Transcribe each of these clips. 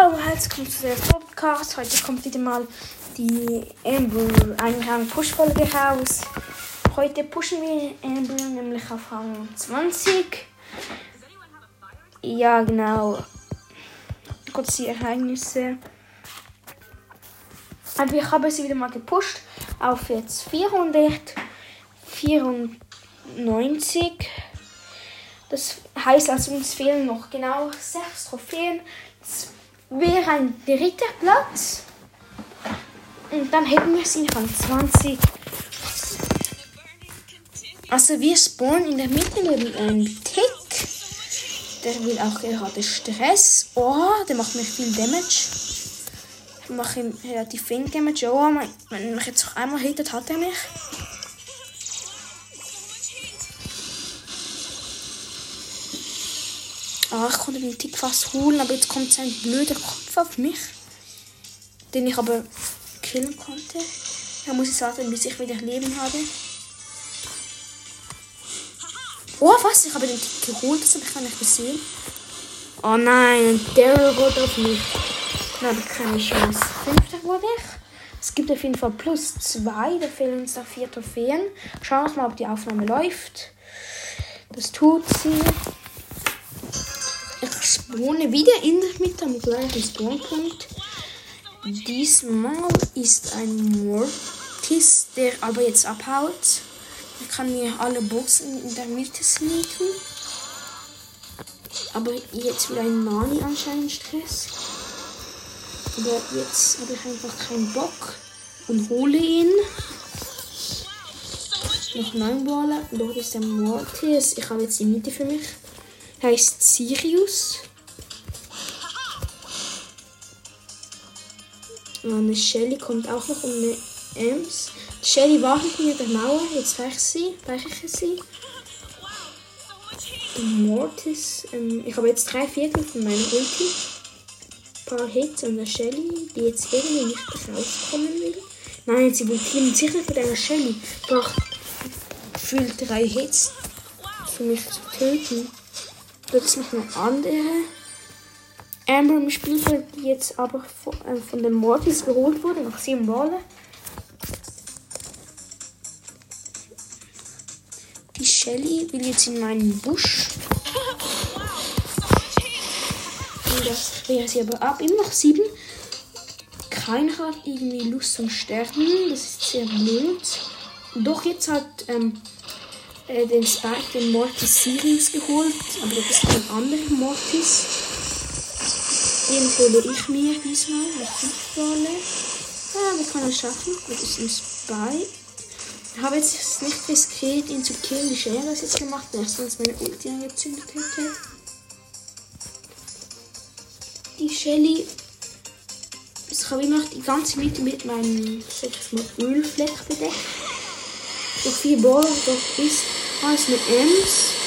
Hallo, herzlich willkommen zu der Podcast. Heute kommt wieder mal die Amber ein Rang Push-Folge raus. Heute pushen wir Amber nämlich auf Rang 20. Ja, genau. Kurz die Ereignisse. Aber ich habe sie wieder mal gepusht auf jetzt 494. Das heißt also, uns fehlen noch genau sechs Trophäen. Das wäre ein dritter Platz. Und dann hätten wir sie von 20. Also wir spawnen in der Mitte neben einem Tick. Der will auch gerade Stress. Oh, der macht mir viel Damage. Ich mache ihm relativ wenig Damage. Oh, wenn mich jetzt noch einmal hittet, hat er mich. Ah, ich konnte den Tick fast holen, aber jetzt kommt sein blöder Kopf auf mich. Den ich aber killen konnte. Da muss ich warten, bis ich wieder Leben habe. Oh, was? Ich habe den Tick geholt, das habe ich gar nicht gesehen. Oh nein, der wurde auf mich. Da habe ich keine Chance. Fünfter wurde ich. Es gibt auf jeden Fall plus zwei. Da fehlen uns noch vier Trophäen. Schauen wir mal, ob die Aufnahme läuft. Das tut sie. Spawne wieder in der Mitte am gleichen Spawnpunkt. Diesmal ist ein Mortis, der aber jetzt abhaut. Ich kann mir alle Boxen in der Mitte sneaken. Aber jetzt wieder ein Nani anscheinend Stress. Aber jetzt habe ich einfach keinen Bock und hole ihn. Noch neun Baller. Dort ist der Mortis. Ich habe jetzt die Mitte für mich heißt Sirius. Eine Shelly kommt auch noch um eine Ems. Shelly wartet hinter der Mauer. Jetzt reiche ich sie. Reiche ich sie. Mortis. Ähm, ich habe jetzt drei Viertel von meiner Ulti. Ein paar Hits an der Shelly, die jetzt irgendwie nicht rauskommen will. Nein, sie killen. Sicher mit einer Shelly. Braucht gefühlt drei Hits für mich zu töten. Jetzt noch andere Amber im Spielfeld, die jetzt aber von, äh, von den Mortis geholt wurde, nach sieben Ballen. Die Shelly will jetzt in meinen Busch. Und das wäre sie aber ab. Immer noch sieben. Keiner hat irgendwie Lust zum Sterben. Das ist sehr blöd. Doch jetzt hat ähm, äh, den Spike, den Mortis Sirius geholt, aber das ist ein anderer Mortis. Den hole ich mir diesmal, mit 5 Rolle. Ja, wir können es schaffen. Das ist ein Spike. Ich habe jetzt nicht riskiert, ihn zu killen, wie Shelly das jetzt gemacht hat, sonst meine Ulti angezündet hätte. Die Shelly. Ich habe immer noch die ganze Mitte mit meinem, ich mal, Ölfleck bedeckt. Noch vier Ball, doch ist alles mit Ems.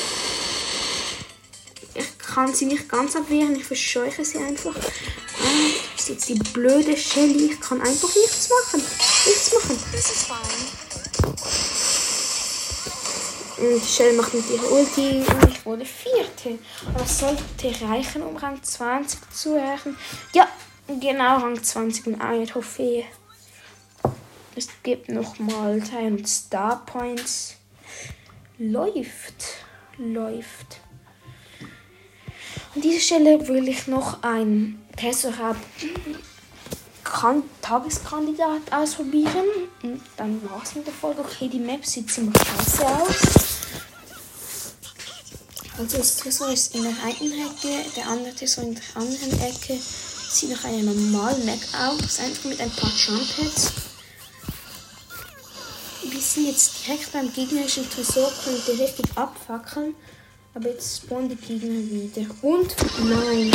Ich kann sie nicht ganz abwehren, ich verscheuche sie einfach. Ah, das ist jetzt die blöde Shelly. Ich kann einfach nichts machen. Nichts machen. Und Shelly macht mit ihrer Ulti und ich wurde vierte. Das sollte reichen, um Rang 20 zu erreichen. Ja, genau Rang 20 und eine Trophäe. Es gibt nochmal 300 Star Points. Läuft. Läuft. An dieser Stelle will ich noch ein Tesserab Tageskandidat ausprobieren. Und dann war's mit der Folge. Okay, die Map sieht ziemlich scheiße aus. Also das Tresor ist in der einen Ecke, der andere Tresor in der anderen Ecke. Sieht nach einer normalen Map aus, einfach mit ein paar Jump Pads wir sind jetzt direkt beim gegnerischen Tresor, könnte richtig abfackeln. Aber jetzt spawnen die Gegner wieder. Und nein.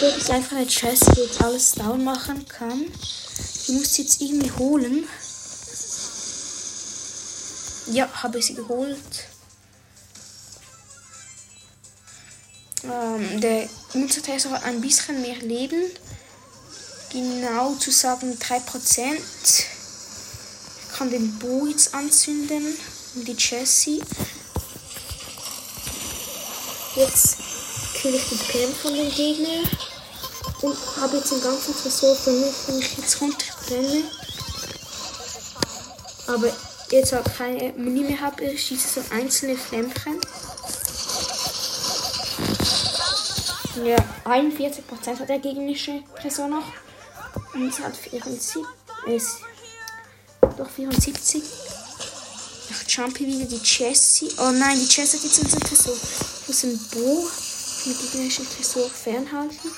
Dort ist einfach eine Chest, die jetzt alles down machen kann. Die muss jetzt irgendwie holen. Ja, habe ich sie geholt. Ähm, der Tresor hat ein bisschen mehr Leben. Genau zu sagen 3% kann den Bo jetzt anzünden und die Jessie. Jetzt kill ich die Pam von den Gegnern. und habe jetzt den ganzen Tresor mich, wenn ich jetzt runtertrenne. Aber jetzt auch keine Muni mehr habe, ich schieße so einzelne Flämmchen. Ja, 41% hat der gegnerische Tresor noch. Und es hat 74. Ist doch 74. Nach Jumpy wieder die Jessie. Oh nein, die Jessie hat jetzt unseren Tresor. Muss ein Bo mit gegnerischen Tresor fernhalten.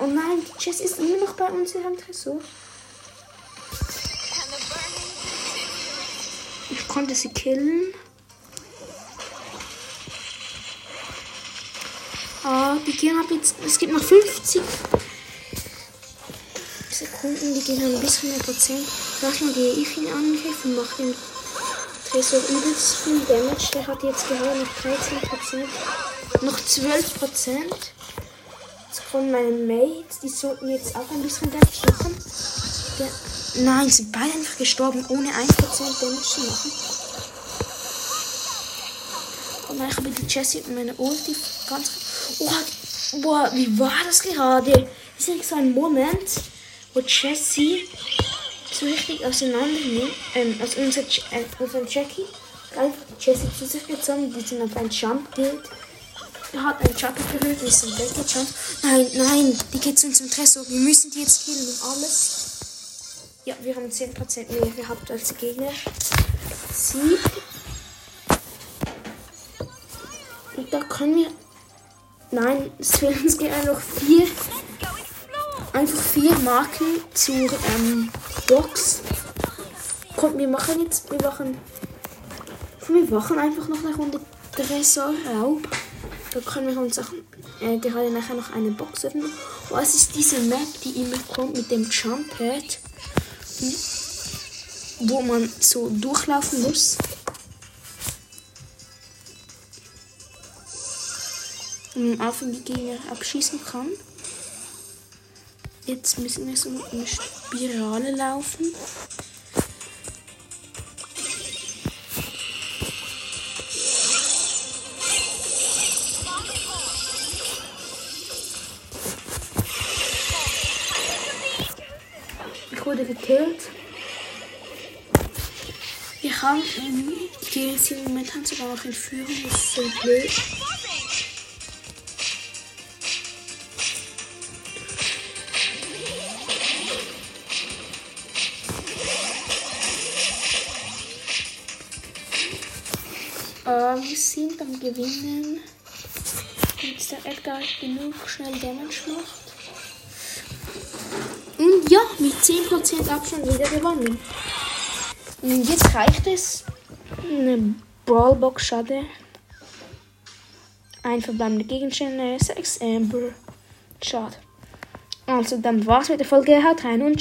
Oh nein, die Jessie ist immer noch bei uns in einem Tresor. Ich konnte sie killen. Ah, die gehen ab jetzt. Es gibt noch 50 Sekunden, die gehen ein bisschen mehr Prozent. Erstmal gehe ich ihn angreifen und mache den Tresor übelst viel Damage. Der hat jetzt gerade noch 13 Prozent. Noch 12 Prozent. Jetzt kommen meine Mates. Die sollten jetzt auch ein bisschen Damage machen. Der Nein, sind beide einfach gestorben, ohne 1% Damage zu machen. Und dann habe ich die Jessie und meine Ulti ganz. Oh, boah, wie war das gerade? Ist nicht so ein Moment, wo Jessie so richtig auseinander nimmt, ähm, also unser, äh, unser Jackie, einfach die Jessie zu sich gezogen, die sind auf ein Jump-Bild. Er hat einen Jump berührt, ist dann weggejumpt. Nein, nein, die geht zu unserem Tresor. Wir müssen die jetzt killen und alles. Ja, wir haben 10% mehr gehabt als Gegner. Sieg. Und da können wir. Nein, es fehlen uns gehen noch vier. Einfach vier Marken zur ähm, Box. Kommt, wir machen jetzt. Wir machen. Wir machen einfach noch eine Runde Tresorraub. Da können wir uns auch. Äh, gerade nachher noch eine Box öffnen. Was ist diese Map, die immer kommt mit dem Jump Pad? wo man so durchlaufen muss. Und auf die Gegner abschießen kann. Jetzt müssen wir so eine Spirale laufen. Ich wurde gekillt. Wir haben die jetzt momentan sogar noch in Führung. Das ist so blöd. Wir sind am Gewinnen. Jetzt der Edgar genug schnell Damage macht. Und ja, mit 10% Abstand wieder gewonnen. Und jetzt reicht es. Eine Brawlbox, schade. Ein verbleibender Gegenstände, 6 Amber. Schade. Also, dann war's mit der Folge. Haut rein und